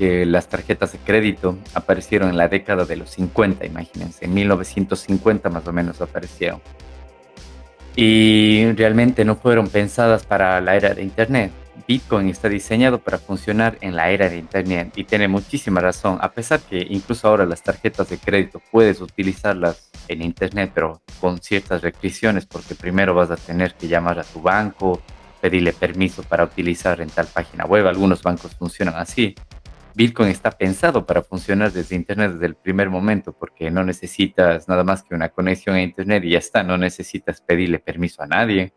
que las tarjetas de crédito aparecieron en la década de los 50, imagínense, en 1950 más o menos aparecieron. Y realmente no fueron pensadas para la era de Internet. Bitcoin está diseñado para funcionar en la era de Internet y tiene muchísima razón, a pesar que incluso ahora las tarjetas de crédito puedes utilizarlas en Internet, pero con ciertas restricciones, porque primero vas a tener que llamar a tu banco, pedirle permiso para utilizar en tal página web. Algunos bancos funcionan así. Bitcoin está pensado para funcionar desde Internet desde el primer momento porque no necesitas nada más que una conexión a Internet y ya está, no necesitas pedirle permiso a nadie,